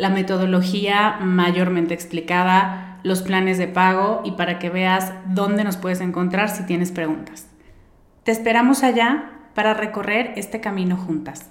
la metodología mayormente explicada, los planes de pago y para que veas dónde nos puedes encontrar si tienes preguntas. Te esperamos allá para recorrer este camino juntas.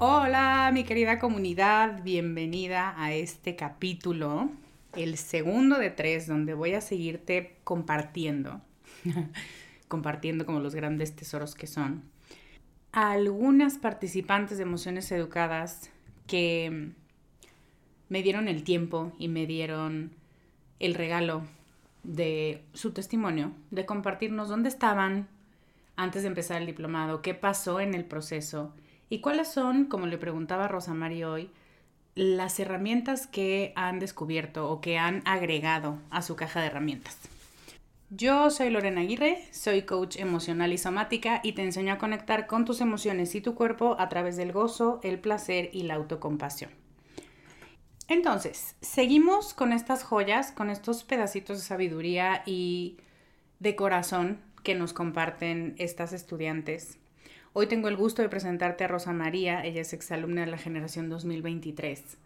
Hola, mi querida comunidad, bienvenida a este capítulo, el segundo de tres, donde voy a seguirte compartiendo, compartiendo como los grandes tesoros que son, algunas participantes de Emociones Educadas que me dieron el tiempo y me dieron el regalo de su testimonio, de compartirnos dónde estaban antes de empezar el diplomado, qué pasó en el proceso ¿Y cuáles son, como le preguntaba Rosa María hoy, las herramientas que han descubierto o que han agregado a su caja de herramientas? Yo soy Lorena Aguirre, soy coach emocional y somática y te enseño a conectar con tus emociones y tu cuerpo a través del gozo, el placer y la autocompasión. Entonces, seguimos con estas joyas, con estos pedacitos de sabiduría y de corazón que nos comparten estas estudiantes Hoy tengo el gusto de presentarte a Rosa María, ella es exalumna de la generación 2023.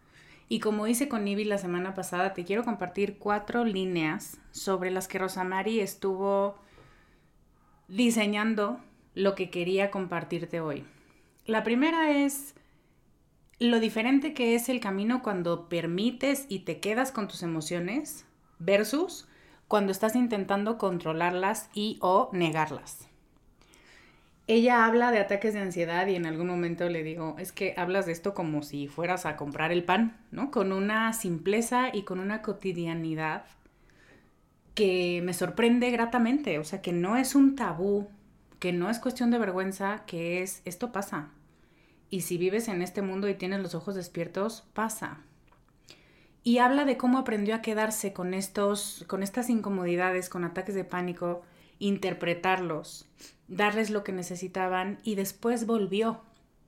Y como hice con Nibi la semana pasada, te quiero compartir cuatro líneas sobre las que Rosa María estuvo diseñando lo que quería compartirte hoy. La primera es lo diferente que es el camino cuando permites y te quedas con tus emociones versus cuando estás intentando controlarlas y o negarlas ella habla de ataques de ansiedad y en algún momento le digo, es que hablas de esto como si fueras a comprar el pan, ¿no? Con una simpleza y con una cotidianidad que me sorprende gratamente, o sea, que no es un tabú, que no es cuestión de vergüenza, que es, esto pasa. Y si vives en este mundo y tienes los ojos despiertos, pasa. Y habla de cómo aprendió a quedarse con estos, con estas incomodidades, con ataques de pánico, interpretarlos, darles lo que necesitaban y después volvió,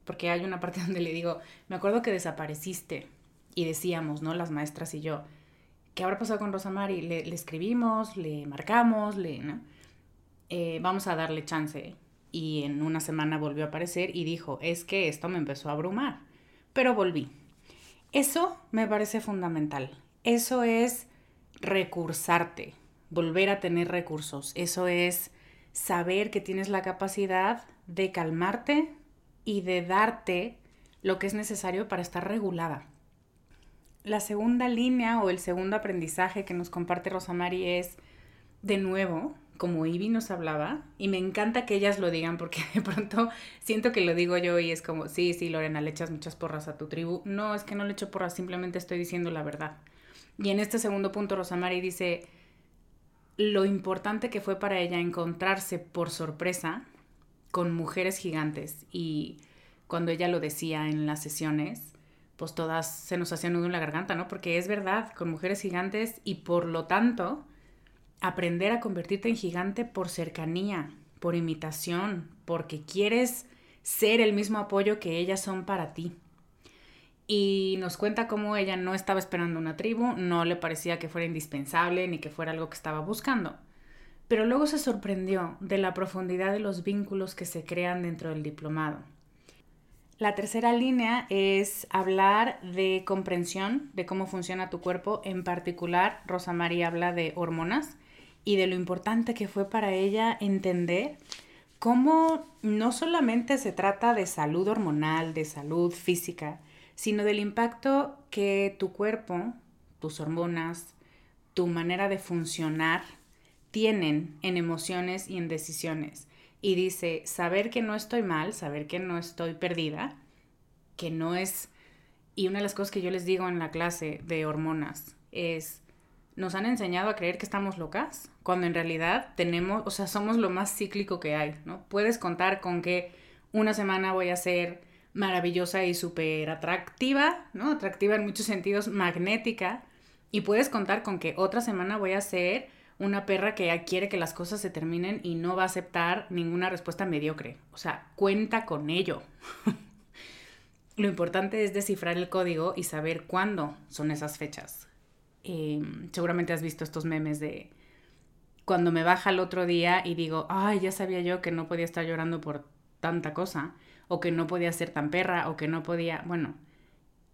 porque hay una parte donde le digo, me acuerdo que desapareciste y decíamos, ¿no? Las maestras y yo, ¿qué habrá pasado con Rosa Mari? Le, le escribimos, le marcamos, le, ¿no? Eh, vamos a darle chance. Y en una semana volvió a aparecer y dijo, es que esto me empezó a abrumar, pero volví. Eso me parece fundamental. Eso es recursarte, volver a tener recursos. Eso es saber que tienes la capacidad de calmarte y de darte lo que es necesario para estar regulada. La segunda línea o el segundo aprendizaje que nos comparte Rosamari es, de nuevo, como Ivy nos hablaba, y me encanta que ellas lo digan porque de pronto siento que lo digo yo y es como, sí, sí, Lorena, le echas muchas porras a tu tribu. No, es que no le echo porras, simplemente estoy diciendo la verdad. Y en este segundo punto, Rosamari dice lo importante que fue para ella encontrarse por sorpresa con mujeres gigantes. Y cuando ella lo decía en las sesiones, pues todas se nos hacían nudo en la garganta, ¿no? Porque es verdad, con mujeres gigantes y por lo tanto aprender a convertirte en gigante por cercanía, por imitación, porque quieres ser el mismo apoyo que ellas son para ti. Y nos cuenta cómo ella no estaba esperando una tribu, no le parecía que fuera indispensable ni que fuera algo que estaba buscando. Pero luego se sorprendió de la profundidad de los vínculos que se crean dentro del diplomado. La tercera línea es hablar de comprensión de cómo funciona tu cuerpo. En particular, Rosa María habla de hormonas y de lo importante que fue para ella entender cómo no solamente se trata de salud hormonal, de salud física, sino del impacto que tu cuerpo, tus hormonas, tu manera de funcionar tienen en emociones y en decisiones. Y dice, saber que no estoy mal, saber que no estoy perdida, que no es... Y una de las cosas que yo les digo en la clase de hormonas es, nos han enseñado a creer que estamos locas, cuando en realidad tenemos, o sea, somos lo más cíclico que hay, ¿no? Puedes contar con que una semana voy a ser maravillosa y súper atractiva, ¿no? Atractiva en muchos sentidos, magnética, y puedes contar con que otra semana voy a ser una perra que quiere que las cosas se terminen y no va a aceptar ninguna respuesta mediocre. O sea, cuenta con ello. Lo importante es descifrar el código y saber cuándo son esas fechas. Em, seguramente has visto estos memes de cuando me baja el otro día y digo, ay, ya sabía yo que no podía estar llorando por tanta cosa, o que no podía ser tan perra, o que no podía, bueno,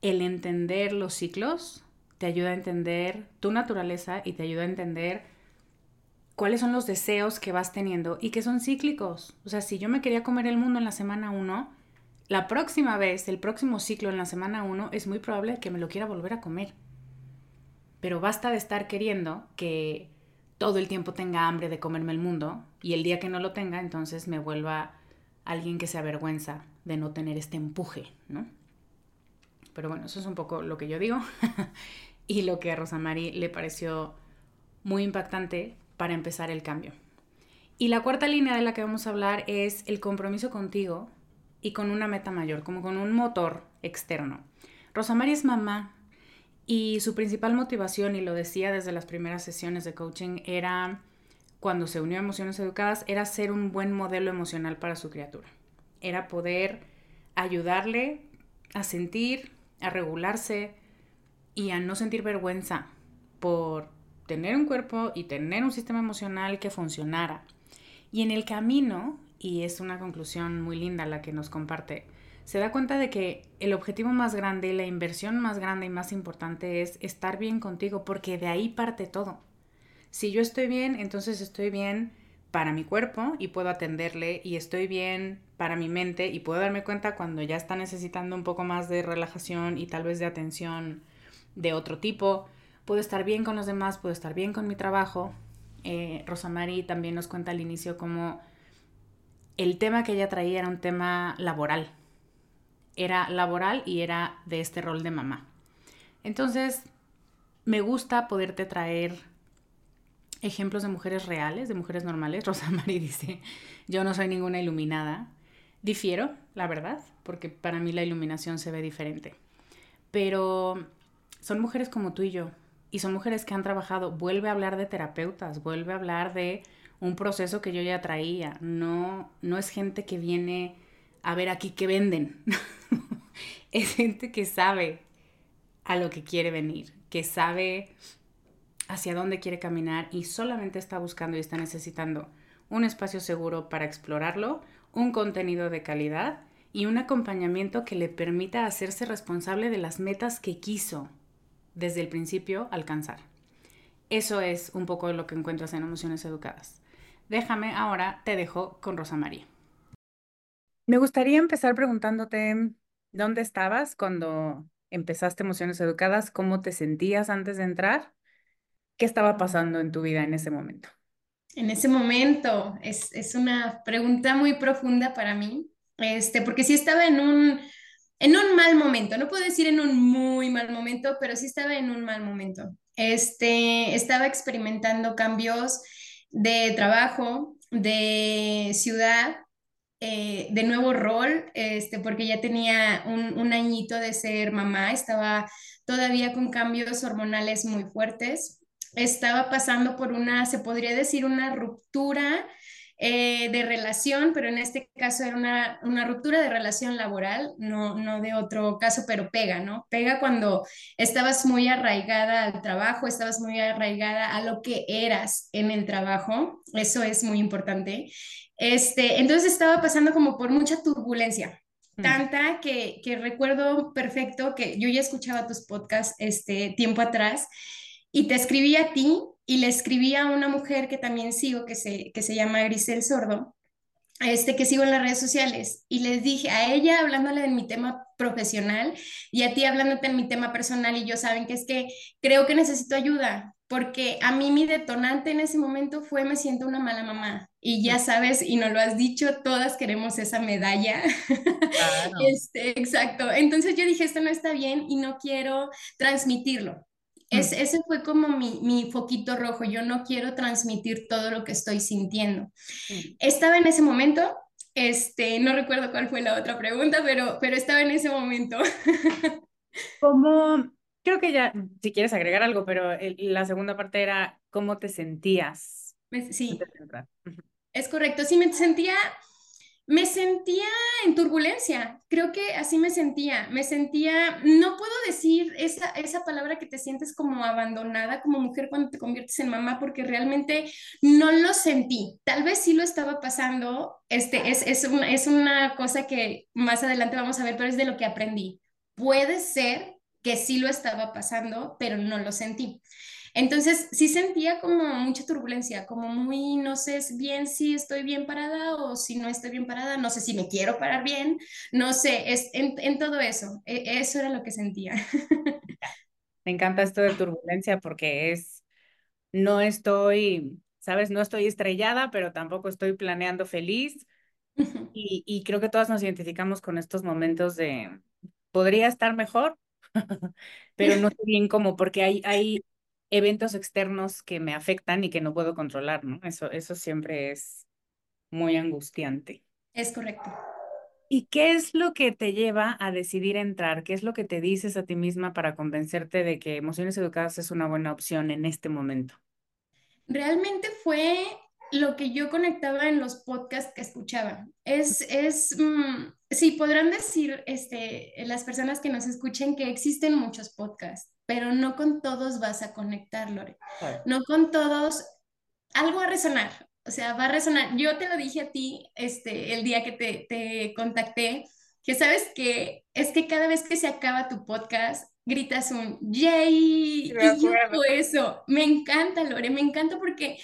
el entender los ciclos te ayuda a entender tu naturaleza y te ayuda a entender cuáles son los deseos que vas teniendo y que son cíclicos. O sea, si yo me quería comer el mundo en la semana 1, la próxima vez, el próximo ciclo en la semana 1, es muy probable que me lo quiera volver a comer. Pero basta de estar queriendo que todo el tiempo tenga hambre de comerme el mundo y el día que no lo tenga, entonces me vuelva alguien que se avergüenza de no tener este empuje, ¿no? Pero bueno, eso es un poco lo que yo digo y lo que a Rosamari le pareció muy impactante para empezar el cambio. Y la cuarta línea de la que vamos a hablar es el compromiso contigo y con una meta mayor, como con un motor externo. Rosamari es mamá y su principal motivación, y lo decía desde las primeras sesiones de coaching, era cuando se unió a Emociones Educadas, era ser un buen modelo emocional para su criatura. Era poder ayudarle a sentir, a regularse y a no sentir vergüenza por tener un cuerpo y tener un sistema emocional que funcionara. Y en el camino, y es una conclusión muy linda la que nos comparte, se da cuenta de que el objetivo más grande, la inversión más grande y más importante es estar bien contigo, porque de ahí parte todo. Si yo estoy bien, entonces estoy bien para mi cuerpo y puedo atenderle y estoy bien para mi mente y puedo darme cuenta cuando ya está necesitando un poco más de relajación y tal vez de atención de otro tipo. Puedo estar bien con los demás, puedo estar bien con mi trabajo. Eh, Rosamari también nos cuenta al inicio cómo el tema que ella traía era un tema laboral. Era laboral y era de este rol de mamá. Entonces, me gusta poderte traer ejemplos de mujeres reales, de mujeres normales. Rosa Mari dice, yo no soy ninguna iluminada. Difiero, la verdad, porque para mí la iluminación se ve diferente. Pero son mujeres como tú y yo. Y son mujeres que han trabajado. Vuelve a hablar de terapeutas, vuelve a hablar de un proceso que yo ya traía. No, no es gente que viene a ver aquí qué venden. es gente que sabe a lo que quiere venir, que sabe hacia dónde quiere caminar y solamente está buscando y está necesitando un espacio seguro para explorarlo, un contenido de calidad y un acompañamiento que le permita hacerse responsable de las metas que quiso desde el principio alcanzar. Eso es un poco lo que encuentras en Emociones Educadas. Déjame ahora, te dejo con Rosa María. Me gustaría empezar preguntándote dónde estabas cuando empezaste Emociones Educadas, cómo te sentías antes de entrar, qué estaba pasando en tu vida en ese momento. En ese momento es, es una pregunta muy profunda para mí, este, porque sí estaba en un, en un mal momento, no puedo decir en un muy mal momento, pero sí estaba en un mal momento. Este, estaba experimentando cambios de trabajo, de ciudad, eh, de nuevo rol, este, porque ya tenía un, un, añito de ser mamá, estaba todavía con cambios hormonales muy fuertes, estaba pasando por una, se podría decir, una ruptura eh, de relación, pero en este caso era una, una, ruptura de relación laboral, no, no de otro caso, pero pega, ¿no? Pega cuando estabas muy arraigada al trabajo, estabas muy arraigada a lo que eras en el trabajo, eso es muy importante. Este, entonces estaba pasando como por mucha turbulencia, mm. tanta que, que, recuerdo perfecto que yo ya escuchaba tus podcasts este tiempo atrás y te escribí a ti y le escribí a una mujer que también sigo, que se, que se llama Grisel Sordo, este que sigo en las redes sociales, y les dije a ella hablándole de mi tema profesional y a ti hablándote en mi tema personal, y yo saben que es que creo que necesito ayuda, porque a mí mi detonante en ese momento fue me siento una mala mamá. Y ya sabes, y no lo has dicho, todas queremos esa medalla. Claro. Este, exacto. Entonces yo dije, esto no está bien y no quiero transmitirlo. Es, mm. ese fue como mi, mi, foquito rojo. Yo no quiero transmitir todo lo que estoy sintiendo. Mm. Estaba en ese momento, este, no recuerdo cuál fue la otra pregunta, pero, pero estaba en ese momento. ¿Cómo? Creo que ya, si quieres agregar algo, pero la segunda parte era cómo te sentías. Sí. Es correcto. Sí, me sentía me sentía en turbulencia, creo que así me sentía, me sentía, no puedo decir esa, esa palabra que te sientes como abandonada como mujer cuando te conviertes en mamá, porque realmente no lo sentí, tal vez sí lo estaba pasando, este, es, es, una, es una cosa que más adelante vamos a ver, pero es de lo que aprendí. Puede ser que sí lo estaba pasando, pero no lo sentí. Entonces, sí sentía como mucha turbulencia, como muy, no sé bien si estoy bien parada o si no estoy bien parada, no sé si me quiero parar bien, no sé, es en, todo eso, e, eso era lo que sentía. Me encanta esto de turbulencia porque es, no estoy, sabes, no estoy estrellada, pero tampoco estoy planeando feliz. Y, y creo que todas nos identificamos con estos momentos de, podría estar mejor, pero no sé bien cómo, porque hay, hay eventos externos que me afectan y que no puedo controlar, ¿no? Eso, eso siempre es muy angustiante. Es correcto. ¿Y qué es lo que te lleva a decidir entrar? ¿Qué es lo que te dices a ti misma para convencerte de que Emociones Educadas es una buena opción en este momento? Realmente fue lo que yo conectaba en los podcasts que escuchaba. Es, es, mm, sí, podrán decir este, las personas que nos escuchen que existen muchos podcasts, pero no con todos vas a conectar, Lore. No con todos, algo va a resonar, o sea, va a resonar. Yo te lo dije a ti este, el día que te, te contacté, que sabes que es que cada vez que se acaba tu podcast, gritas un yay. y yo eso, me encanta, Lore, me encanta porque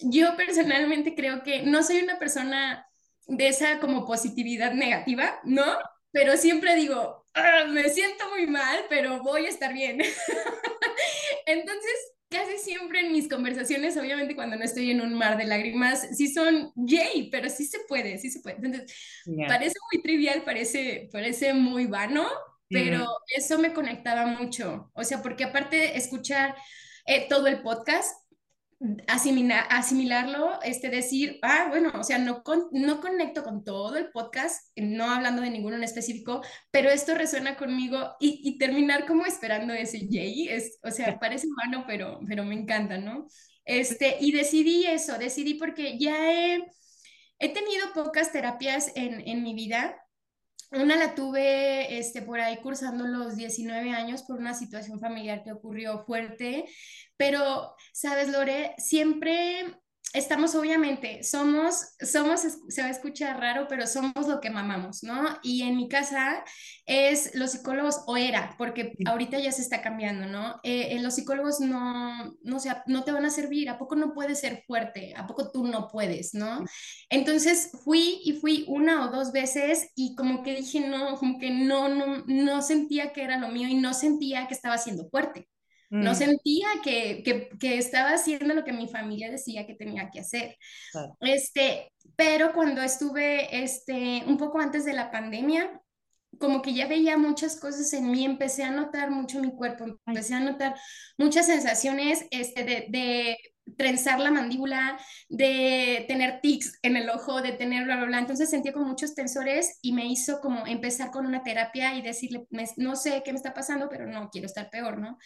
yo personalmente creo que no soy una persona de esa como positividad negativa, ¿no? Pero siempre digo, ah, me siento muy mal, pero voy a estar bien. Entonces, casi siempre en mis conversaciones, obviamente cuando no estoy en un mar de lágrimas, sí son yay, pero sí se puede, sí se puede. Entonces, parece muy trivial, parece, parece muy vano, pero eso me conectaba mucho. O sea, porque aparte de escuchar eh, todo el podcast, asimilarlo, este, decir, ah, bueno, o sea, no, no conecto con todo el podcast, no hablando de ninguno en específico, pero esto resuena conmigo y, terminar como esperando ese yay, es, o sea, parece humano, pero, pero me encanta, ¿no? Este, y decidí eso, decidí porque ya he, he tenido pocas terapias en, en mi vida, una la tuve este, por ahí cursando los 19 años por una situación familiar que ocurrió fuerte, pero, sabes, Lore, siempre estamos obviamente, somos, somos, se va a escuchar raro, pero somos lo que mamamos, ¿no? Y en mi casa es los psicólogos, o era, porque ahorita ya se está cambiando, ¿no? Eh, eh, los psicólogos no, no, sea, no te van a servir, ¿a poco no puedes ser fuerte? ¿A poco tú no puedes, ¿no? Entonces fui y fui una o dos veces y como que dije, no, como que no, no, no sentía que era lo mío y no sentía que estaba siendo fuerte. No mm. sentía que, que, estaba haciendo lo que mi familia decía que tenía que hacer. Este, pero cuando estuve este, un poco antes de la pandemia, como que ya veía muchas cosas en mí, empecé a notar mucho mi cuerpo, empecé a notar muchas sensaciones este, de, de trenzar la mandíbula, de tener tics en el ojo, de tener bla, bla, bla. Entonces sentía como muchos tensores y me hizo como empezar con una terapia y decirle, no sé qué me está pasando, pero no quiero estar peor, ¿no?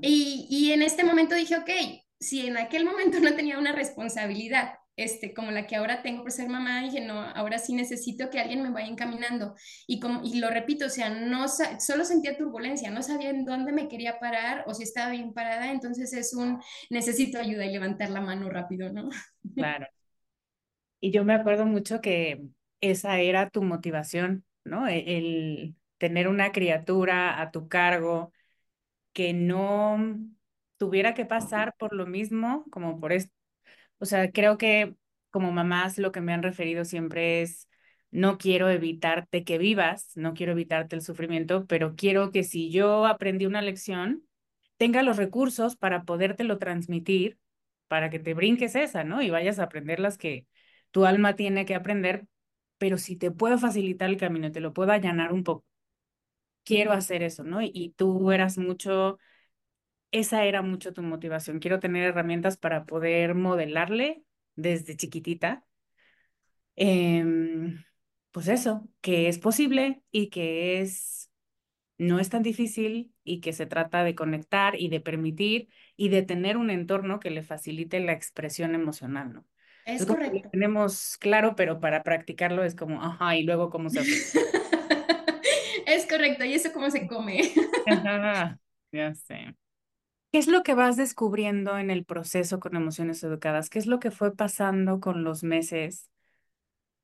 y, y en este momento dije, ok, si en aquel momento no tenía una responsabilidad este, como la que ahora tengo por ser mamá, dije, no, ahora sí necesito que alguien me vaya encaminando. Y, como, y lo repito, o sea, no solo sentía turbulencia, no sabía en dónde me quería parar o si estaba bien parada, entonces es un necesito ayuda y levantar la mano rápido, ¿no? Claro. Y yo me acuerdo mucho que esa era tu motivación, ¿no? E-, el tener una criatura a tu cargo que no tuviera que pasar por lo mismo, como por esto o sea, creo que como mamás lo que me han referido siempre es, no quiero evitarte que vivas, no quiero evitarte el sufrimiento, pero quiero que si yo aprendí una lección, tenga los recursos para podértelo transmitir, para que te brinques esa, ¿no? Y vayas a aprender las que tu alma tiene que aprender, pero si te puedo facilitar el camino, te lo puedo allanar un poco, quiero hacer eso, ¿no? Y, y tú eras mucho esa era mucho tu motivación. Quiero tener herramientas para poder modelarle desde chiquitita. Em, pues eso, que es posible y que es no es tan difícil y que se trata de conectar y de permitir y de tener un entorno que le facilite la expresión emocional, ¿no? Es correcto. Lo tenemos claro, pero para practicarlo es como, ajá, y luego cómo se hace. es correcto, y eso cómo se come. ya sé. ¿Qué es lo que vas descubriendo en el proceso con emociones educadas? ¿Qué es lo que fue pasando con los meses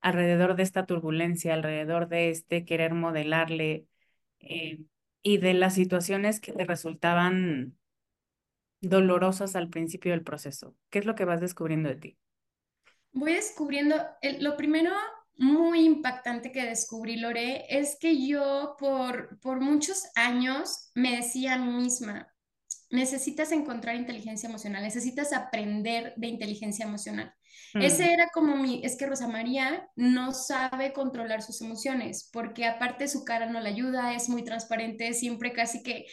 alrededor de esta turbulencia, alrededor de este querer modelarle eh, y de las situaciones que te resultaban dolorosas al principio del proceso? ¿Qué es lo que vas descubriendo de ti? Voy descubriendo, lo primero muy impactante que descubrí, Lore, es que yo por, por muchos años me decía a mí misma, necesitas encontrar inteligencia emocional, necesitas aprender de inteligencia emocional. Mm. Ese era como mi, es que Rosa María no sabe controlar sus emociones, porque aparte su cara no le ayuda, es muy transparente, siempre casi que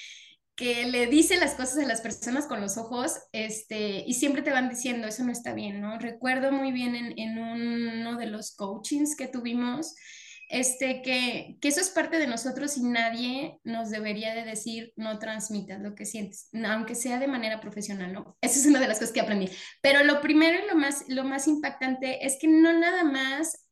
que le dice las cosas a las personas con los ojos, este, y siempre te van diciendo, eso no está bien, ¿no? Recuerdo muy bien en, en uno de los coachings que tuvimos, este, que, que, eso es parte de nosotros y nadie nos debería de decir no transmitas lo que sientes, aunque sea de manera profesional, ¿no? Esa es una de las cosas que aprendí. Pero lo primero y lo más, lo más impactante es que no nada más,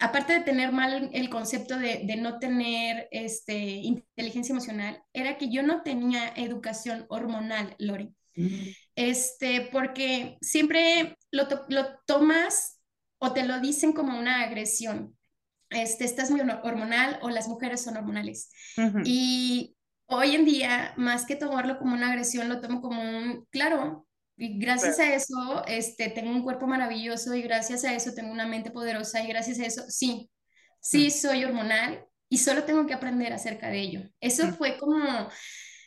aparte de tener mal el concepto de, de no tener este, inteligencia emocional, era que yo no tenía educación hormonal, Lori. Mm. Este, porque siempre lo, lo tomas o te lo dicen como una agresión este, estás muy hormonal o las mujeres son hormonales. Y hoy en día, más que tomarlo como una agresión, lo tomo como un, claro, y gracias a eso, este, tengo un cuerpo maravilloso y gracias a eso tengo una mente poderosa y gracias a eso, sí, sí soy hormonal y solo tengo que aprender acerca de ello. Eso fue como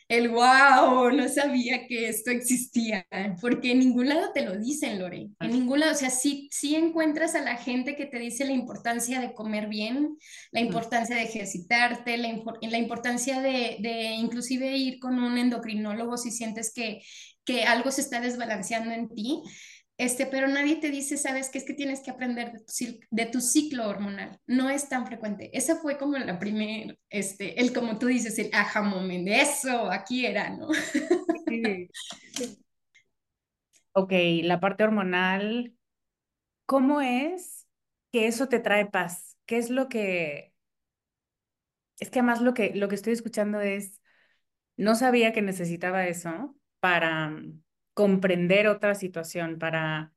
el wow, no sabía que esto existía, porque en ningún lado te lo dicen, Lore, en ningún lado, o sea, sí, sí encuentras a la gente que te dice la importancia de comer bien, la importancia de ejercitarte, la, la importancia de, de, inclusive ir con un endocrinólogo si sientes que, que algo se está desbalanceando en ti, este, pero nadie te dice, sabes, que es que tienes que aprender de tu, de tu ciclo hormonal. No es tan frecuente. Esa fue como la primera, este, el como tú dices, el aha moment, de eso, aquí era, ¿no? Ok, la parte hormonal, ¿cómo es que eso te trae paz? ¿Qué es lo que... Es que además lo que, lo que estoy escuchando es, no sabía que necesitaba eso para comprender otra situación, para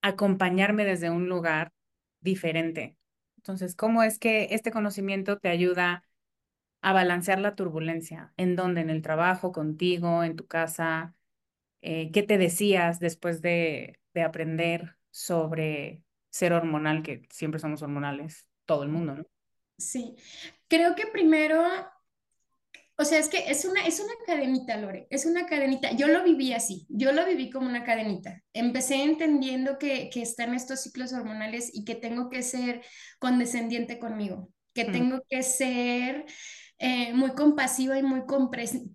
acompañarme desde un lugar diferente. Entonces, ¿cómo es que este conocimiento te ayuda a balancear la turbulencia? ¿En dónde? ¿En el trabajo, contigo, en tu casa? Eh, ¿Qué te decías después de, de aprender sobre ser hormonal, que siempre somos hormonales, todo el mundo, ¿no? Sí, creo que primero o sea, es que es una, es una cadenita, Lore, es una cadenita. Yo lo viví así, yo lo viví como una cadenita. Empecé entendiendo que, que están estos ciclos hormonales y que tengo que ser condescendiente conmigo, que Mm, tengo que ser eh, muy compasiva y muy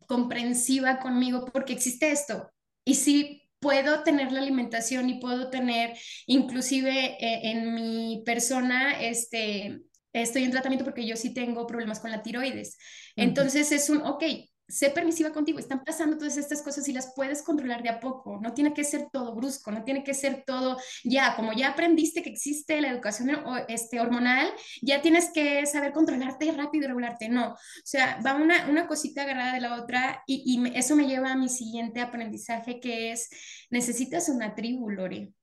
comprensiva conmigo porque existe esto. Y sí puedo tener la alimentación y puedo tener inclusive eh, en mi persona este estoy en tratamiento porque yo sí tengo problemas con la tiroides. Entonces es un, ok, sé permisiva contigo, están pasando todas estas cosas y las puedes controlar de a poco, no tiene que ser todo brusco, no tiene que ser todo ya, como ya aprendiste que existe la educación este, hormonal, ya tienes que saber controlarte rápido y regularte, no, o sea, va una, una cosita agarrada de la otra y, y eso me lleva a mi siguiente aprendizaje que es, necesitas una tribu, Lore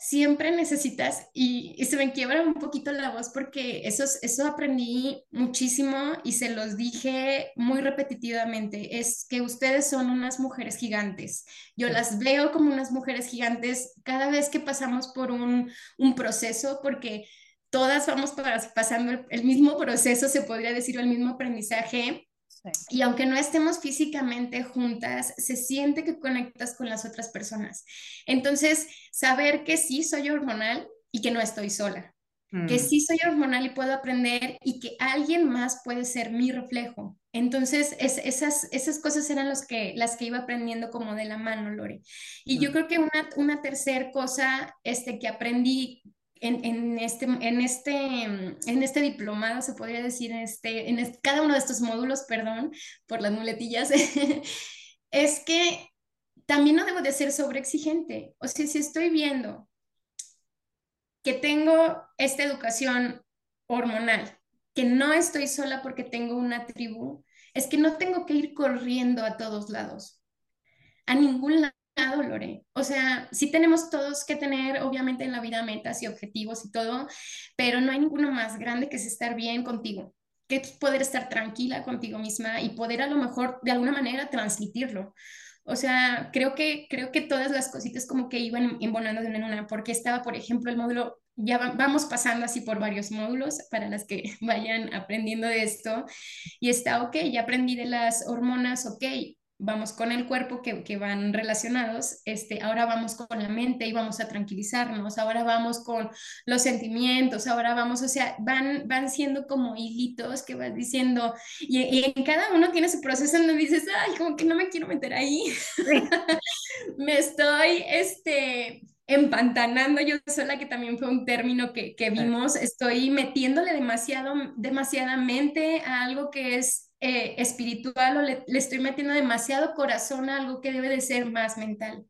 siempre necesitas, y, y, se me quiebra un poquito la voz porque eso, eso aprendí muchísimo y se los dije muy repetitivamente, es que ustedes son unas mujeres gigantes. Yo las veo como unas mujeres gigantes cada vez que pasamos por un, un proceso porque todas vamos pasando el, el mismo proceso, se podría decir, el mismo aprendizaje sí. y aunque no estemos físicamente juntas, se siente que conectas con las otras personas. Entonces, saber que sí soy hormonal y que no estoy sola, que Mm, sí soy hormonal y puedo aprender y que alguien más puede ser mi reflejo. Entonces, es, esas, esas cosas eran los que, las que iba aprendiendo como de la mano, Lore. Y yo mm, creo que una, una tercera cosa este, que aprendí en, en, este, en, este, en este diplomado, se podría decir, en, este, en cada uno de estos módulos, perdón por las muletillas, es que también no debo de ser sobreexigente. O sea, si estoy viendo que tengo esta educación hormonal, que no estoy sola porque tengo una tribu, es que no tengo que ir corriendo a todos lados, a ningún lado. Lore. O sea, sí tenemos todos que tener, obviamente, en la vida metas y objetivos y todo, pero no hay ninguno más grande que es estar bien contigo, que es poder estar tranquila contigo misma y poder a lo mejor de alguna manera transmitirlo. O sea, creo que, creo que todas las cositas como que iban embonando de una en una, porque estaba, por ejemplo, el módulo, ya va, vamos pasando así por varios módulos para las que vayan aprendiendo de esto, y está, ok, ya aprendí de las hormonas, ok, vamos con el cuerpo que, que, van relacionados, este, ahora vamos con la mente y vamos a tranquilizarnos, ahora vamos con los sentimientos, ahora vamos, o sea, van, van siendo como hilitos que vas diciendo, y, y en cada uno tiene su proceso donde dices, ay, como que no me quiero meter ahí, me estoy, este, empantanando yo sola, que también fue un término que, que vimos, estoy metiéndole demasiado, demasiadamente a algo que es eh, espiritual o le, le, estoy metiendo demasiado corazón a algo que debe de ser más mental.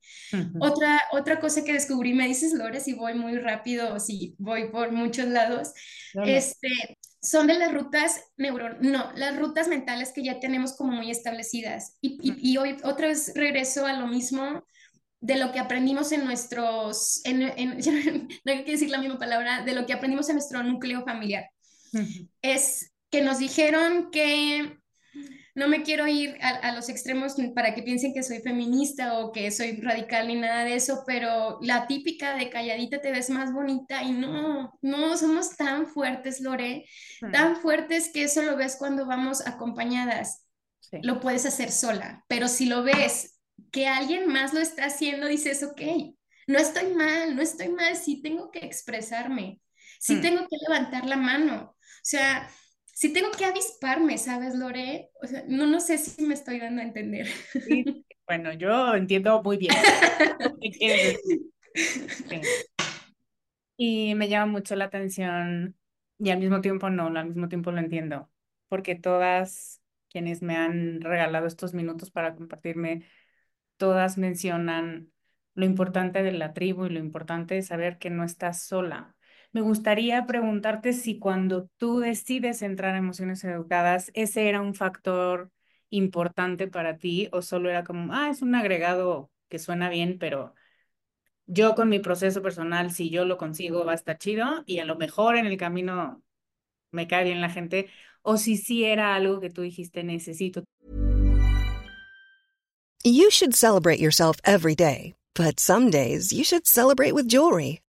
Otra, otra cosa que descubrí, me dices, Lore, si voy muy rápido o si voy por muchos lados, No, no. este, son de las rutas neuro, no, las rutas mentales que ya tenemos como muy establecidas. Y, y, y hoy otra vez regreso a lo mismo de lo que aprendimos en nuestros, en, en, no hay que decir la misma palabra, de lo que aprendimos en nuestro núcleo familiar. Es que nos dijeron que no me quiero ir a, a, los extremos para que piensen que soy feminista o que soy radical ni nada de eso, pero la típica de calladita te ves más bonita y no, no somos tan fuertes, Lore, mm, tan fuertes que eso lo ves cuando vamos acompañadas, Sí. lo puedes hacer sola, pero si lo ves que alguien más lo está haciendo, dices, ok, no estoy mal, no estoy mal, sí tengo que expresarme, sí Mm, tengo que levantar la mano, o sea, sí tengo que avisparme, ¿sabes, Lore? O sea, no, no sé si me estoy dando a entender. sí. Bueno, yo entiendo muy bien quieres decir. Y me llama mucho la atención y al mismo tiempo no, al mismo tiempo lo entiendo, porque todas quienes me han regalado estos minutos para compartirme, todas mencionan lo importante de la tribu y lo importante de saber que no estás sola. Me gustaría preguntarte si cuando tú decides entrar a emociones educadas, ese era un factor importante para ti o solo era como, ah, es un agregado que suena bien, pero yo con mi proceso personal, si yo lo consigo, va a estar chido y a lo mejor en el camino me cae bien la gente, o si sí era algo que tú dijiste, necesito. You should celebrate yourself every day, but some days you should celebrate with jewelry.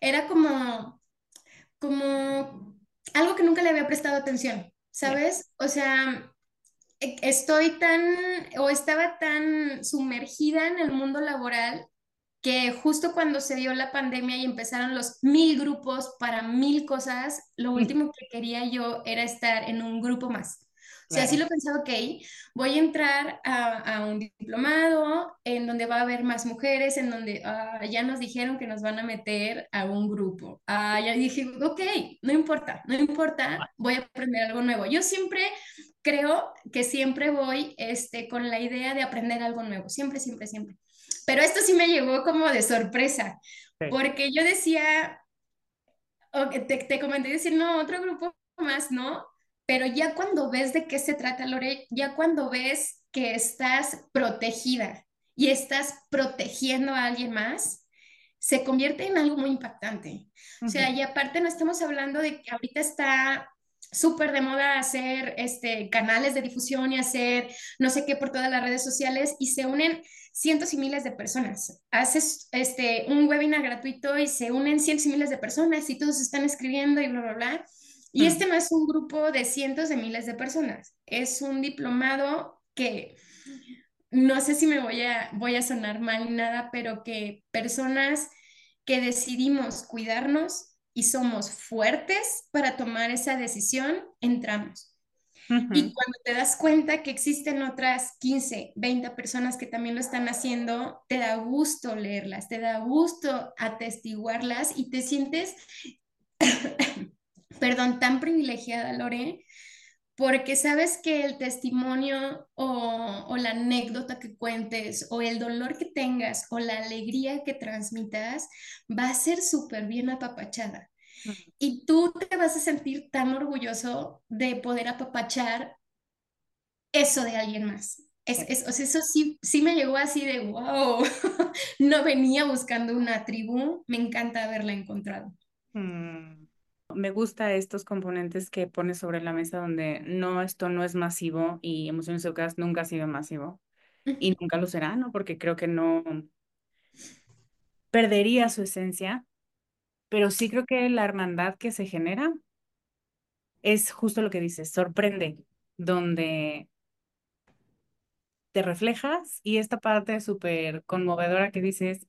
Era como, como algo que nunca le había prestado atención, ¿sabes? O sea, e- estoy tan, o estaba tan sumergida en el mundo laboral que justo cuando se dio la pandemia y empezaron los mil grupos para mil cosas, lo último que quería yo era estar en un grupo más. O sea, Claro. sí lo pensaba, ok, voy a entrar a, a un diplomado en donde va a haber más mujeres, en donde ah, ya nos dijeron que nos van a meter a un grupo. Ah, ya dije, ok, no importa, no importa, voy a aprender algo nuevo. Yo siempre creo que siempre voy este, con la idea de aprender algo nuevo, siempre, siempre, siempre. Pero esto sí me llegó como de sorpresa, Sí. porque yo decía, ok, te, te comenté decir, no, otro grupo más, ¿no? Pero ya cuando ves de qué se trata, Lore, ya cuando ves que estás protegida y estás protegiendo a alguien más, se convierte en algo muy impactante. O sea, y aparte no estamos hablando de que ahorita está súper de moda hacer este, canales de difusión y hacer no sé qué por todas las redes sociales y se unen cientos y miles de personas. Haces este, un webinar gratuito y se unen cientos y miles de personas y todos están escribiendo y bla, bla, bla. Y este no es un grupo de cientos de miles de personas, es un diplomado que no sé si me voy a, voy a sonar mal ni nada, pero que personas que decidimos cuidarnos y somos fuertes para tomar esa decisión, entramos. Y cuando te das cuenta que existen otras 15, 20 personas que también lo están haciendo, te da gusto leerlas, te da gusto atestiguarlas y te sientes, perdón, tan privilegiada, Lore, porque sabes que el testimonio o, o la anécdota que cuentes o el dolor que tengas o la alegría que transmitas va a ser súper bien apapachada. Y tú te vas a sentir tan orgulloso de poder apapachar eso de alguien más. Es, es- o sea, eso sí, sí me llegó así de wow. No venía buscando una tribu, me encanta haberla encontrado. Mm. Me gusta estos componentes que pones sobre la mesa donde no, esto no es masivo y Emociones Educadas nunca ha sido masivo y nunca lo será, ¿no? Porque creo que no perdería su esencia, pero sí creo que la hermandad que se genera es justo lo que dices, sorprende, donde te reflejas y esta parte súper conmovedora que dices,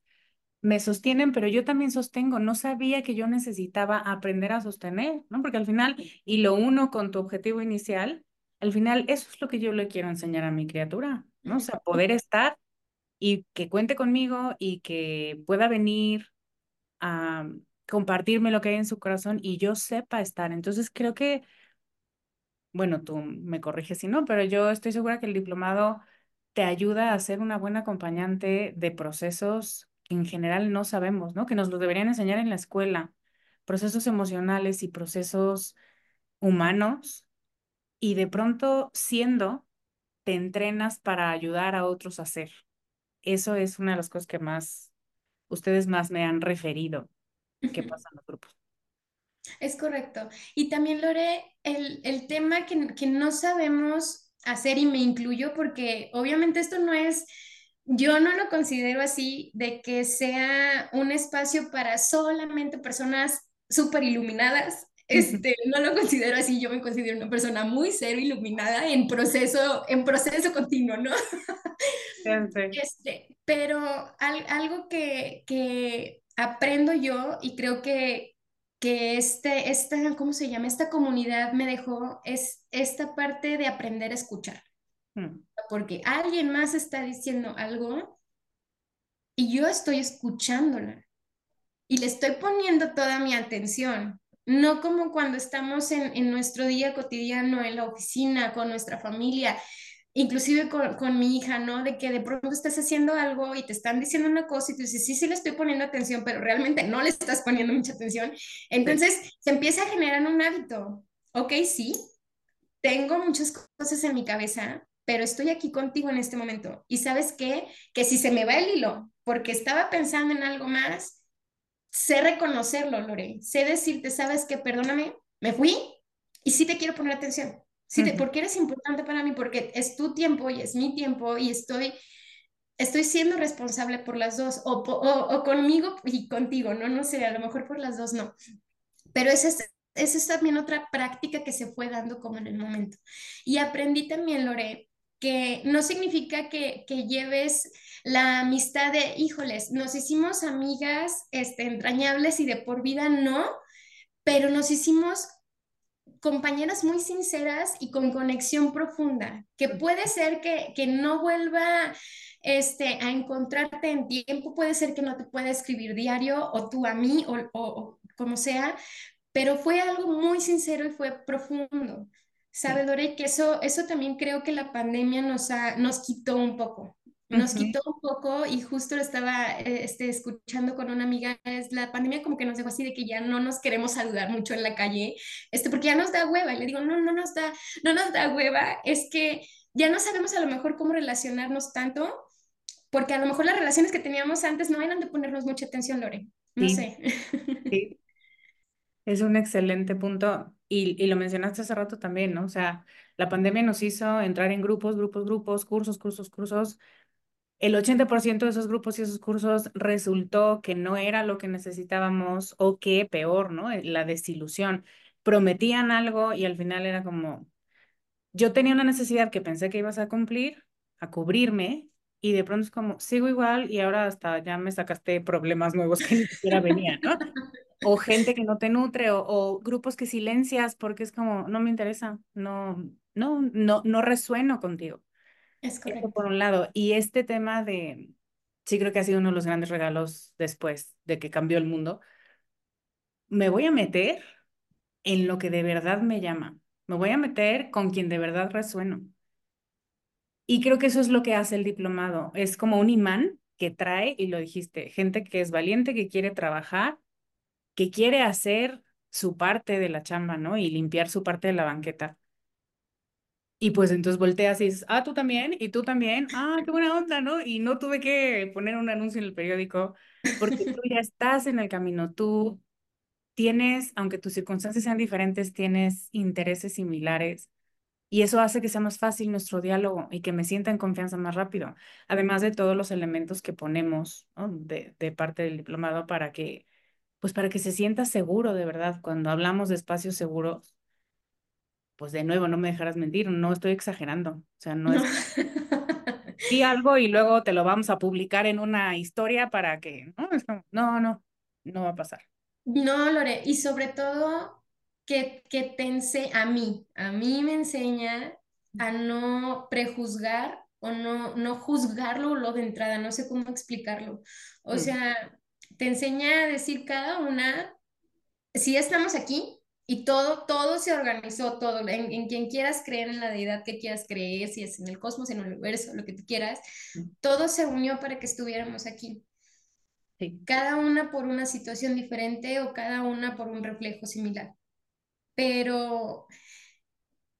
me sostienen, pero yo también sostengo. No sabía que yo necesitaba aprender a sostener, ¿no? Porque al final, y lo uno con tu objetivo inicial, al final eso es lo que yo le quiero enseñar a mi criatura, ¿no? O sea, poder estar y que cuente conmigo y que pueda venir a compartirme lo que hay en su corazón y yo sepa estar. Entonces creo que, bueno, tú me corriges si no, pero yo estoy segura que el diplomado te ayuda a ser una buena acompañante de procesos que en general no sabemos, ¿no? Que nos lo deberían enseñar en la escuela, procesos emocionales y procesos humanos, y de pronto siendo, te entrenas para ayudar a otros a hacer. Eso es una de las cosas que más, ustedes más me han referido que pasa en los grupos. Es correcto. Y también, Lore, el, el tema que, que no sabemos hacer, y me incluyo porque obviamente esto no es, yo no lo considero así, de que sea un espacio para solamente personas súper iluminadas. Este, no lo considero así, yo me considero una persona muy cero iluminada en proceso, en proceso continuo, ¿no? Este, pero al- algo que, que aprendo yo y creo que, que este, esta, ¿cómo se llama? Esta comunidad me dejó es esta parte de aprender a escuchar. Mm, Porque alguien más está diciendo algo y yo estoy escuchándola y le estoy poniendo toda mi atención. No como cuando estamos en, en nuestro día cotidiano, en la oficina, con nuestra familia, inclusive con, con, mi hija, ¿no? De que de pronto estás haciendo algo y te están diciendo una cosa y tú dices, sí, sí le estoy poniendo atención, pero realmente no le estás poniendo mucha atención. Entonces sí. se empieza a generar un hábito. Ok, sí, tengo muchas cosas en mi cabeza, pero estoy aquí contigo en este momento. Y sabes qué? Que si se me va el hilo, porque estaba pensando en algo más, sé reconocerlo, Lore. Sé decirte, sabes qué? Perdóname, me fui y sí te quiero poner atención Sí, uh -huh. porque eres importante para mí, porque es tu tiempo y es mi tiempo y estoy, estoy siendo responsable por las dos, o, o, o conmigo y contigo, ¿no? No sé, a lo mejor por las dos no. Pero esa es, esa es también otra práctica que se fue dando como en el momento. Y aprendí también, Lore, que no significa que, que, lleves la amistad de, híjoles, nos hicimos amigas este, entrañables y de por vida, no, pero nos hicimos compañeras muy sinceras y con conexión profunda, que puede ser que, que no vuelva este, a encontrarte en tiempo, puede ser que no te pueda escribir diario o tú a mí o, o, o como sea, pero fue algo muy sincero y fue profundo. ¿Sabes, Lore? Que eso, eso también creo que la pandemia nos, ha, nos quitó un poco. Nos uh -huh. quitó un poco y justo lo estaba este, escuchando con una amiga, es la pandemia como que nos dejó así de que ya no nos queremos saludar mucho en la calle, este, porque ya nos da hueva. Y le digo, no, no nos da, no nos da hueva, es que ya no sabemos a lo mejor cómo relacionarnos tanto, porque a lo mejor las relaciones que teníamos antes no eran de ponernos mucha atención, Lore. No sí. sé. Sí. Es un excelente punto y, y, lo mencionaste hace rato también, ¿no? O sea, la pandemia nos hizo entrar en grupos, grupos, grupos, cursos, cursos, cursos. El 80% de esos grupos y esos cursos resultó que no era lo que necesitábamos o que peor, ¿no? La desilusión. Prometían algo y al final era como, yo tenía una necesidad que pensé que ibas a cumplir, a cubrirme, y de pronto es como, sigo igual y ahora hasta ya me sacaste problemas nuevos que ni siquiera venían, ¿no? o gente que no te nutre, o, o, grupos que silencias porque es como, no me interesa, no, no, no, no resueno contigo. Es correcto. Eso por un lado. Y este tema de, sí creo que ha sido uno de los grandes regalos después de que cambió el mundo. Me voy a meter en lo que de verdad me llama. Me voy a meter con quien de verdad resueno. Y creo que eso es lo que hace el diplomado. Es como un imán que trae, y lo dijiste, gente que es valiente, que quiere trabajar, que quiere hacer su parte de la chamba, ¿no? Y limpiar su parte de la banqueta. Y pues entonces volteas y dices, ah, tú también, y tú también, ah, qué buena onda, ¿no? Y no tuve que poner un anuncio en el periódico, porque tú ya estás en el camino, tú tienes, aunque tus circunstancias sean diferentes, tienes intereses similares, y eso hace que sea más fácil nuestro diálogo y que me sienta en confianza más rápido, además de todos los elementos que ponemos de parte del diplomado para que pues para que se sienta seguro de verdad. Cuando hablamos de espacios seguros, pues de nuevo, no me dejarás mentir, no estoy exagerando. O sea, no, no. es... Sí, algo y luego te lo vamos a publicar en una historia para que... No, no, no, no va a pasar. No, Lore, y sobre todo que, que te ense a mí, a mí me enseña a no prejuzgar o no, no juzgarlo lo de entrada, no sé cómo explicarlo. O sea, te enseña a decir cada una, si estamos aquí y todo, todo se organizó, todo, en, en, quien quieras creer, en la deidad que quieras creer, si es en el cosmos, en el universo, lo que tú quieras, todo se unió para que estuviéramos aquí. Sí. Cada una por una situación diferente o cada una por un reflejo similar. Pero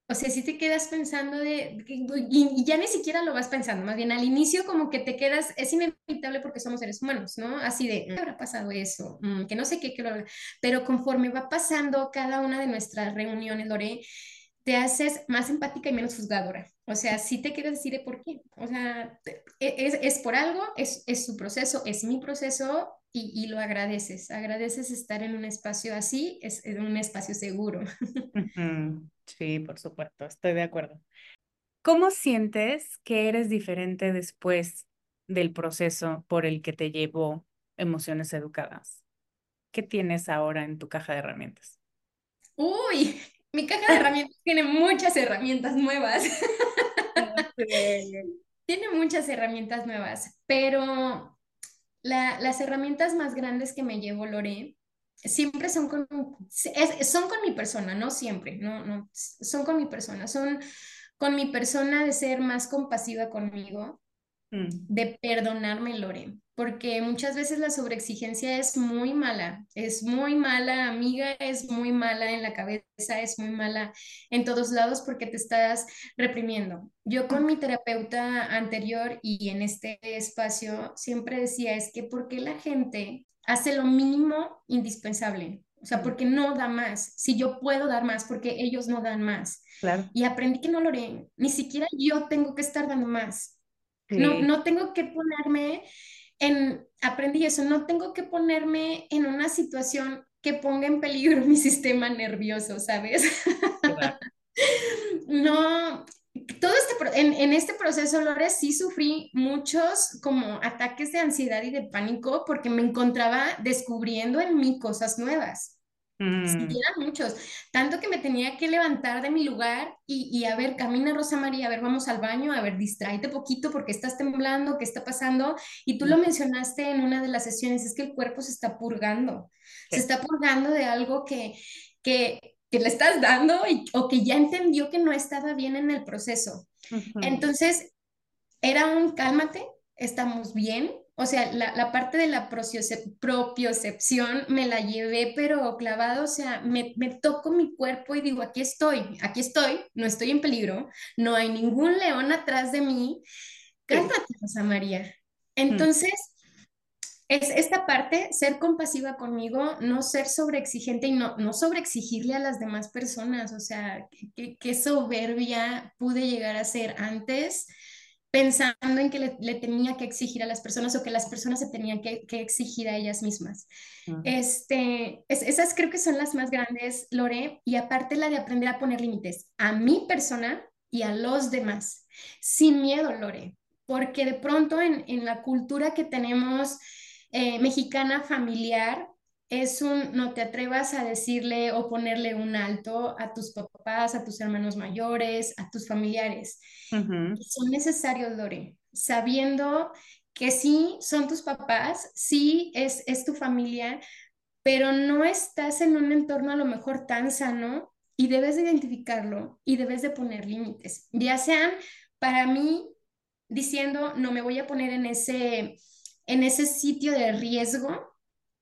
o sea, si te quedas pensando de, y, ya ni siquiera lo vas pensando, más bien al inicio como que te quedas, es inevitable porque somos seres humanos, ¿no? Así de, ¿qué habrá pasado eso? Mm, que no sé qué, que lo... pero conforme va pasando cada una de nuestras reuniones, Lore, te haces más empática y menos juzgadora. O sea, si te quieres decir por qué. O sea, es, es por algo, es, es su proceso, es mi proceso y, y, lo agradeces. Agradeces estar en un espacio así, es en un espacio seguro. Sí, por supuesto, estoy de acuerdo. ¿Cómo sientes que eres diferente después del proceso por el que te llevó emociones educadas? ¿Qué tienes ahora en tu caja de herramientas? Uy, mi caja de herramientas tiene muchas herramientas nuevas. tiene muchas herramientas nuevas, pero las herramientas más grandes que me llevo, Lore, siempre son con, son con mi persona, no siempre, no, no, son con mi persona, son con mi persona de ser más compasiva conmigo. De perdonarme, Lore, porque muchas veces la sobreexigencia es muy mala, es muy mala amiga, es muy mala en la cabeza, es muy mala en todos lados porque te estás reprimiendo. Yo con mi terapeuta anterior y en este espacio siempre decía, es que ¿por qué la gente hace lo mínimo indispensable? O sea, porque no da más. Si yo puedo dar más, porque ellos no dan más. Claro. Y aprendí que no lo haré. Ni siquiera yo tengo que estar dando más. No, no tengo que ponerme en, aprendí eso, no tengo que ponerme en una situación que ponga en peligro mi sistema nervioso, ¿sabes? no, todo este, en, en, este proceso, Lore, sí sufrí muchos como ataques de ansiedad y de pánico porque me encontraba descubriendo en mí cosas nuevas. Mm. eran muchos. Tanto que me tenía que levantar de mi lugar y, y, a ver, camina Rosa María, a ver, vamos al baño, a ver, distráete poquito porque estás temblando, ¿qué está pasando? Y tú lo mencionaste en una de las sesiones, es que el cuerpo se está purgando, se está purgando de algo que, que, que le estás dando y, o que ya entendió que no estaba bien en el proceso. Entonces, era un cálmate, estamos bien, o sea, la, parte de la propiocepción me la llevé, pero clavado, o sea, me, toco mi cuerpo y digo, aquí estoy, aquí estoy, no estoy en peligro, no hay ningún león atrás de mí. Cálmate, Rosa María. Mm. Entonces, es esta parte, ser compasiva conmigo, no ser sobreexigente y no, no sobreexigirle a las demás personas, o sea, qué soberbia pude llegar a ser antes pensando en que le, tenía que exigir a las personas o que las personas se tenían que, exigir a ellas mismas. este, esas creo que son las más grandes, Lore, y aparte la de aprender a poner límites a mi persona y a los demás, sin miedo, Lore, porque de pronto en, en la cultura que tenemos eh, mexicana familiar, es un no te atrevas a decirle o ponerle un alto a tus papás, a tus hermanos mayores, a tus familiares. Son necesarios, Lore, sabiendo que sí son tus papás, sí es, es tu familia, pero no estás en un entorno a lo mejor tan sano y debes de identificarlo y debes de poner límites, ya sean para mí diciendo no me voy a poner en ese en ese sitio de riesgo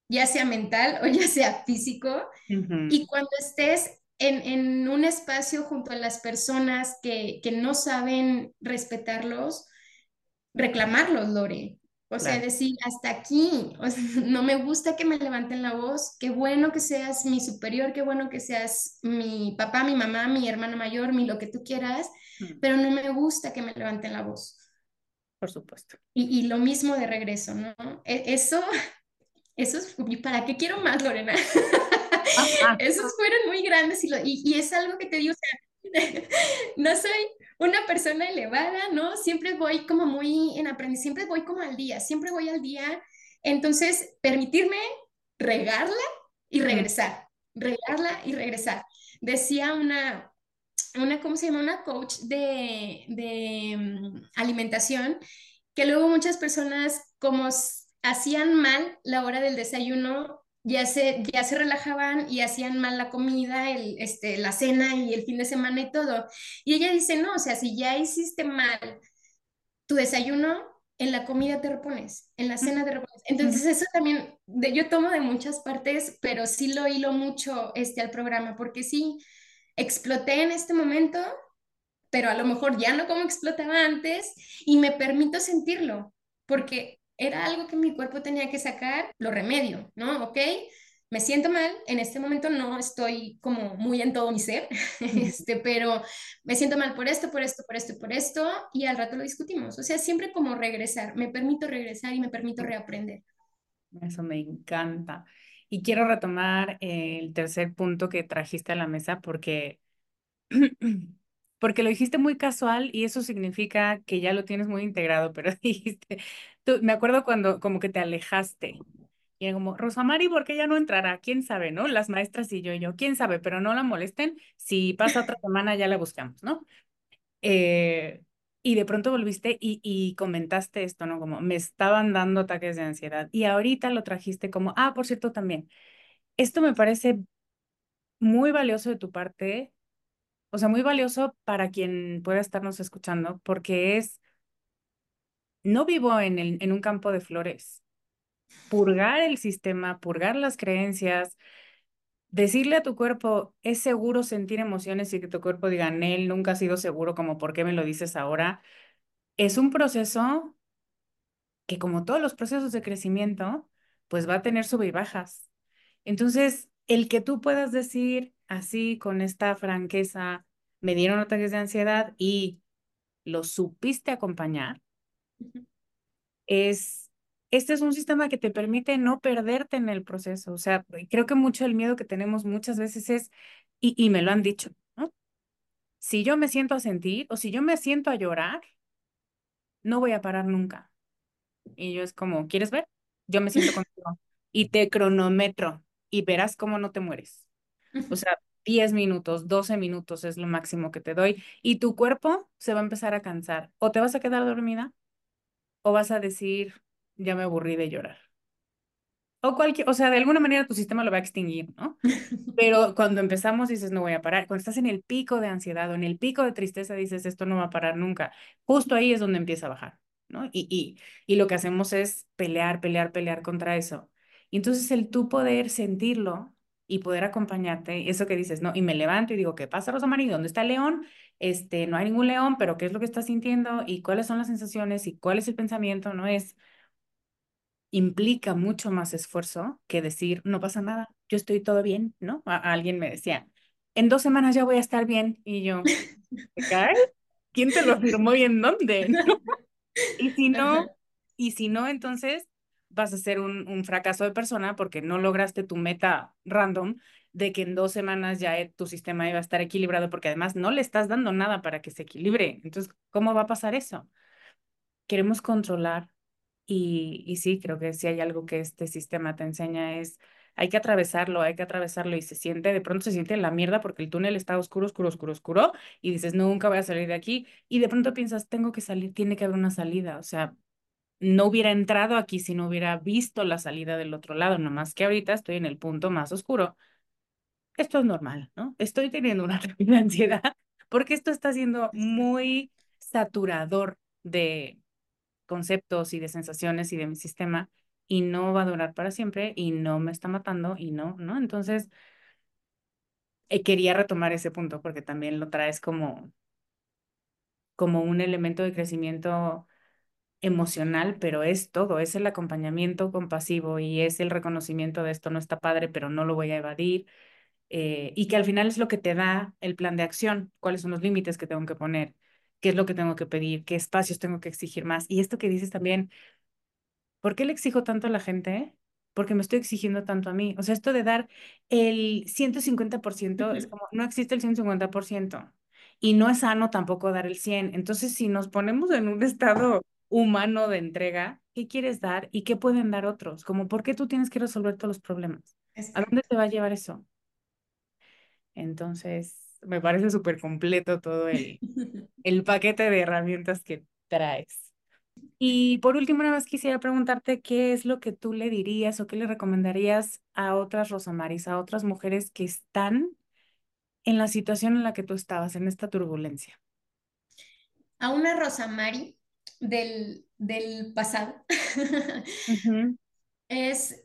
ya sea mental o ya sea físico. Y cuando estés en, un espacio junto a las personas que, no saben respetarlos, reclamarlos, Lore. O sea, decir, hasta aquí, no me gusta que me levanten la voz, qué bueno que seas mi superior, qué bueno que seas mi papá, mi mamá, mi hermana mayor, mi lo que tú quieras, pero no me gusta que me levanten la voz. Por supuesto. Y, y lo mismo de regreso, ¿no? E, eso eso es, ¿para qué quiero más, Lorena? Esos fueron muy grandes y, y, es algo que te digo, o sea, no soy una persona elevada, ¿no? Siempre voy como muy en aprendizaje, siempre voy como al día, siempre voy al día. Entonces, permitirme regarla y regresar, regarla y regresar. Decía una, una ¿cómo se llama? Una coach de, de mm, alimentación que luego muchas personas como hacían mal la hora del desayuno, ya se, ya se relajaban y hacían mal la comida, el, este, la cena y el fin de semana y todo. Y ella dice, no, o sea, si ya hiciste mal tu desayuno, en la comida te repones, en la cena te repones. Entonces eso también, de, yo tomo de muchas partes, pero sí lo hilo mucho este, al programa, porque sí, exploté en este momento, pero a lo mejor ya no como explotaba antes y me permito sentirlo, porque era algo que mi cuerpo tenía que sacar, lo remedio, ¿no? ¿Ok? Me siento mal, en este momento no estoy como muy en todo mi ser, este, pero me siento mal por esto, por esto, por esto, por esto, y al rato lo discutimos. O sea, siempre como regresar, me permito regresar y me permito reaprender. Eso me encanta. Y quiero retomar el tercer punto que trajiste a la mesa porque porque lo dijiste muy casual y eso significa que ya lo tienes muy integrado, pero dijiste, me acuerdo cuando como que te alejaste. Y era como, Rosamari, ¿por qué ya no entrará? ¿Quién sabe, no? Las maestras y yo y yo, ¿quién sabe? Pero no la molesten. Si pasa otra semana ya la buscamos, ¿no? Eh, y de pronto volviste y, y comentaste esto, ¿no? Como me estaban dando ataques de ansiedad y ahorita lo trajiste como, ah, por cierto, también. Esto me parece muy valioso de tu parte, o sea, muy valioso para quien pueda estarnos escuchando, porque es, no vivo en, en un campo de flores. Purgar el sistema, purgar las creencias, decirle a tu cuerpo, es seguro sentir emociones y que tu cuerpo diga, él nunca ha sido seguro, como, ¿por qué me lo dices ahora? Es un proceso que como todos los procesos de crecimiento, pues va a tener sub y bajas. Entonces, el que tú puedas decir así, con esta franqueza, me dieron ataques de ansiedad y lo supiste acompañar, es, este es un sistema que te permite no perderte en el proceso. O sea, creo que mucho el miedo que tenemos muchas veces es, y, y me lo han dicho, ¿no? Si yo me siento a sentir o si yo me siento a llorar, no voy a parar nunca. Y yo es como, ¿quieres ver? Yo me siento contigo. Y te cronometro y verás cómo no te mueres. O sea, 10 minutos, 12 minutos es lo máximo que te doy. Y tu cuerpo se va a empezar a cansar. O te vas a quedar dormida o vas a decir, ya me aburrí de llorar. O cualquier, o sea, de alguna manera tu sistema lo va a extinguir, ¿no? Pero cuando empezamos dices, no voy a parar. Cuando estás en el pico de ansiedad o en el pico de tristeza dices, esto no va a parar nunca. Justo ahí es donde empieza a bajar, ¿no? Y, y, y lo que hacemos es pelear, pelear, pelear contra eso. Y entonces el tú poder sentirlo y poder acompañarte, eso que dices, ¿no? Y me levanto y digo, ¿qué pasa, Rosa María? ¿Dónde está el león? Este, no hay ningún león, pero ¿qué es lo que estás sintiendo? ¿Y cuáles son las sensaciones? ¿Y cuál es el pensamiento? No es implica mucho más esfuerzo que decir, no pasa nada, yo estoy todo bien, ¿no? A, alguien me decía, en dos semanas ya voy a estar bien. Y yo, ¿qué? ¿Quién te lo firmó y en dónde? Y si no, y si no, entonces vas a ser un, un, fracaso de persona porque no lograste tu meta random de que en dos semanas ya tu sistema iba a estar equilibrado porque además no le estás dando nada para que se equilibre. Entonces, ¿cómo va a pasar eso? Queremos controlar y, y sí, creo que si hay algo que este sistema te enseña es hay que atravesarlo, hay que atravesarlo y se siente, de pronto se siente en la mierda porque el túnel está oscuro, oscuro, oscuro, oscuro y dices, nunca voy a salir de aquí y de pronto piensas, tengo que salir, tiene que haber una salida, o sea, no hubiera entrado aquí si no hubiera visto la salida del otro lado, nomás que ahorita estoy en el punto más oscuro. Esto es normal, ¿no? Estoy teniendo una de ansiedad porque esto está siendo muy saturador de conceptos y de sensaciones y de mi sistema y no va a durar para siempre y no me está matando y no, ¿no? Entonces, eh, quería retomar ese punto porque también lo traes como, como un elemento de crecimiento emocional, pero es todo, es el acompañamiento compasivo y es el reconocimiento de esto no está padre, pero no lo voy a evadir. Eh, y que al final es lo que te da el plan de acción, cuáles son los límites que tengo que poner, qué es lo que tengo que pedir, qué espacios tengo que exigir más. Y esto que dices también, ¿por qué le exijo tanto a la gente? Porque me estoy exigiendo tanto a mí. O sea, esto de dar el 150% es como, no existe el 150%. Y no es sano tampoco dar el 100. Entonces, si nos ponemos en un estado humano de entrega, ¿qué quieres dar y qué pueden dar otros? Como, ¿por qué tú tienes que resolver todos los problemas? ¿A dónde te va a llevar eso? Entonces, me parece súper completo todo el, el paquete de herramientas que traes. Y por último, más quisiera preguntarte qué es lo que tú le dirías o qué le recomendarías a otras Rosamaris, a otras mujeres que están en la situación en la que tú estabas, en esta turbulencia. A una Rosamari del, del pasado, es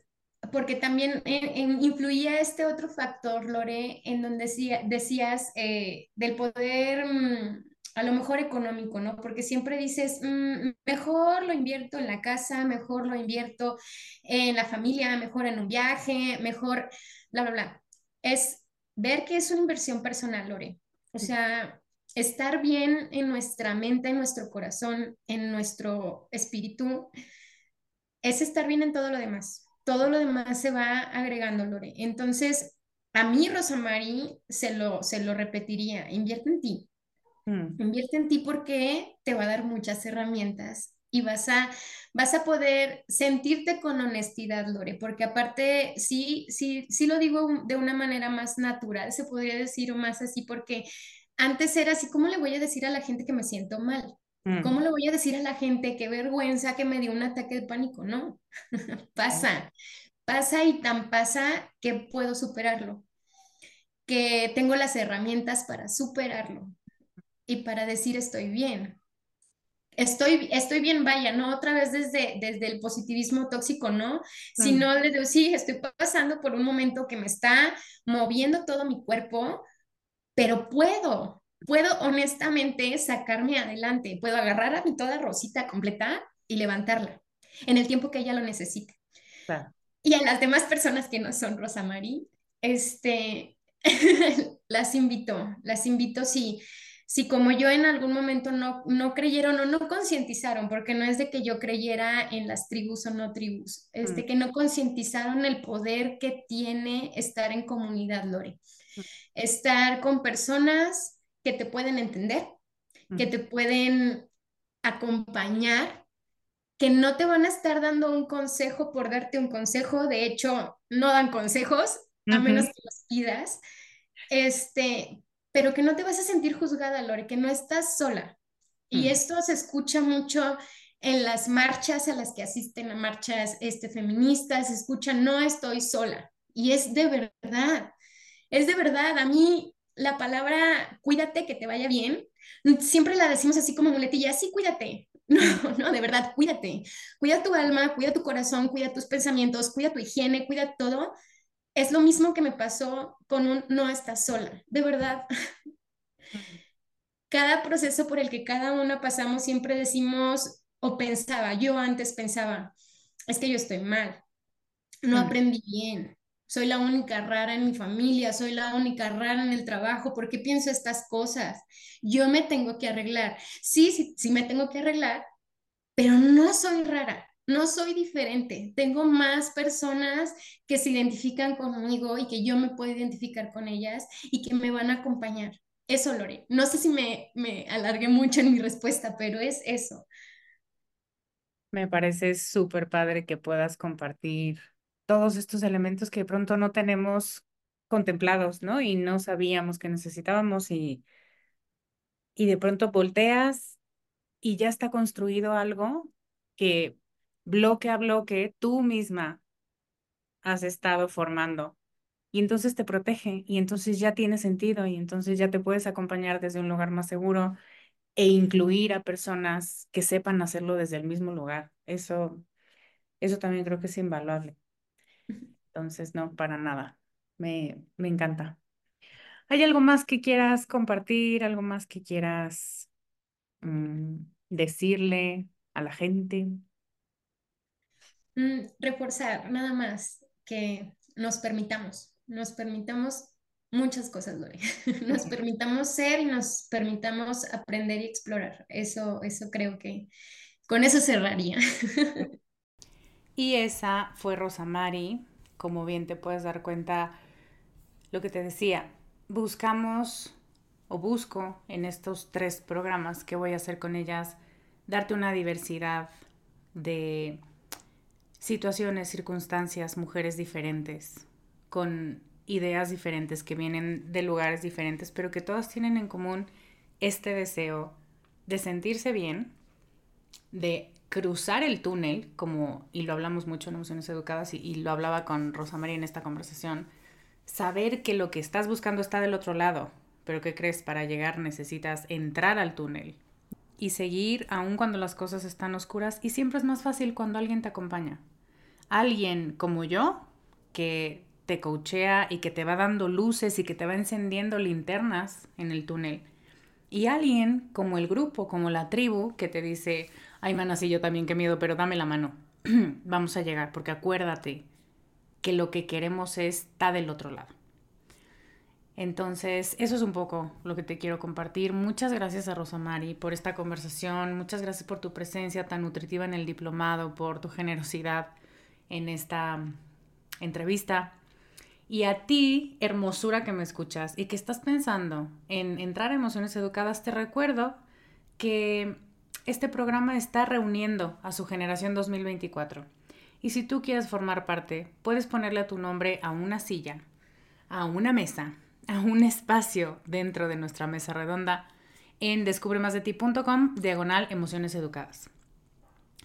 porque también influía este otro factor, Lore, en donde decías eh, del poder mm, a lo mejor económico, ¿no? Porque siempre dices, mm, mejor lo invierto en la casa, mejor lo invierto en la familia, mejor en un viaje, mejor, bla, bla, bla. Es ver que es una inversión personal, Lore. O sea, estar bien en nuestra mente, en nuestro corazón, en nuestro espíritu, es estar bien en todo lo demás. Todo lo demás se va agregando, Lore. Entonces, a mí, Rosamari, se lo, se lo repetiría, invierte en ti. Mm. Invierte en ti porque te va a dar muchas herramientas y vas a, vas a poder sentirte con honestidad, Lore, porque aparte, sí, sí, sí lo digo de una manera más natural, se podría decir o más así, porque antes era así, ¿cómo le voy a decir a la gente que me siento mal? Mm. ¿Cómo le voy a decir a la gente qué vergüenza que me dio un ataque de pánico? No, pasa, pasa y tan pasa que puedo superarlo, que tengo las herramientas para superarlo y para decir estoy bien. Estoy, estoy bien, vaya, no otra vez desde, desde el positivismo tóxico, ¿no? Sino le digo, sí, estoy pasando por un momento que me está moviendo todo mi cuerpo, pero puedo, puedo honestamente sacarme adelante, puedo agarrar a mi toda Rosita completa y levantarla en el tiempo que ella lo necesite. Y a las demás personas que no son Rosa Marí, este, las invito, las invito si, si como yo en algún momento no, no creyeron o no concientizaron, porque no es de que yo creyera en las tribus o no tribus, es de mm. que no concientizaron el poder que tiene estar en comunidad, Lore. Estar con personas que te pueden entender, que te pueden acompañar, que no te van a estar dando un consejo por darte un consejo, de hecho, no dan consejos, a menos que los pidas, este, pero que no te vas a sentir juzgada, Lore, que no estás sola. Y mm. esto se escucha mucho en las marchas a las que asisten a marchas este, feministas, se escucha, no estoy sola. Y es de verdad, es de verdad. A mí la palabra cuídate, que te vaya bien, siempre la decimos así como muletilla, sí, cuídate. No, no, de verdad, cuídate. Cuida tu alma, cuida tu corazón, cuida tus pensamientos, cuida tu higiene, cuida todo. Es lo mismo que me pasó con un no estás sola, de verdad. Cada proceso por el que cada una pasamos siempre decimos o pensaba, yo antes pensaba, es que yo estoy mal, no aprendí bien, soy la única rara en mi familia, soy la única rara en el trabajo, ¿por qué pienso estas cosas? Yo me tengo que arreglar. Sí, sí, sí me tengo que arreglar, pero no soy rara, no soy diferente. Tengo más personas que se identifican conmigo y que yo me puedo identificar con ellas y que me van a acompañar. Eso, Lore. No sé si me, me alargué mucho en mi respuesta, pero es eso. Me parece súper padre que puedas compartir todos estos elementos que de pronto no tenemos contemplados, ¿no? Y no sabíamos que necesitábamos y, y de pronto volteas y ya está construido algo que bloque a bloque tú misma has estado formando. Y entonces te protege y entonces ya tiene sentido y entonces ya te puedes acompañar desde un lugar más seguro e incluir a personas que sepan hacerlo desde el mismo lugar. Eso, eso también creo que es invaluable. Entonces, no, para nada. Me, me encanta. ¿Hay algo más que quieras compartir? ¿Algo más que quieras mm, decirle a la gente? Mm, reforzar, nada más, que nos permitamos, nos permitamos muchas cosas, Lore. nos permitamos ser y nos permitamos aprender y explorar. Eso, eso creo que con eso cerraría. y esa fue Rosa Mari como bien te puedes dar cuenta, lo que te decía, buscamos o busco en estos tres programas que voy a hacer con ellas, darte una diversidad de situaciones, circunstancias, mujeres diferentes, con ideas diferentes que vienen de lugares diferentes, pero que todas tienen en común este deseo de sentirse bien, de cruzar el túnel, como, y lo hablamos mucho en Emociones Educadas, y, lo hablaba con Rosa María en esta conversación, saber que lo que estás buscando está del otro lado, pero que crees? Para llegar necesitas entrar al túnel y seguir aun cuando las cosas están oscuras, y siempre es más fácil cuando alguien te acompaña. Alguien como yo, que te coachea y que te va dando luces y que te va encendiendo linternas en el túnel. Y alguien como el grupo, como la tribu, que te dice, ay, mana, sí, yo también, qué miedo, pero dame la mano. Vamos a llegar, porque acuérdate que lo que queremos está del otro lado. Entonces, eso es un poco lo que te quiero compartir. Muchas gracias a Rosamari por esta conversación. Muchas gracias por tu presencia tan nutritiva en el diplomado, por tu generosidad en esta entrevista. Y a ti, hermosura que me escuchas y que estás pensando en entrar a emociones educadas, te recuerdo que este programa está reuniendo a su generación 2024. Y si tú quieres formar parte, puedes ponerle a tu nombre a una silla, a una mesa, a un espacio dentro de nuestra mesa redonda en descubremasdeti.com, diagonal emociones educadas.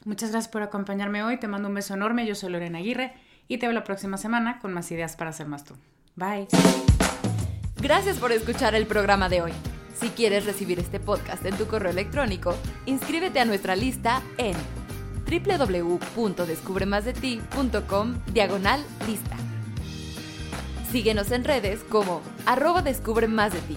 Muchas gracias por acompañarme hoy, te mando un beso enorme, yo soy Lorena Aguirre y te veo la próxima semana con más ideas para ser más tú. Bye. Gracias por escuchar el programa de hoy. Si quieres recibir este podcast en tu correo electrónico, inscríbete a nuestra lista en www.descubremasdeti.com diagonal lista. Síguenos en redes como arroba descubre de ti.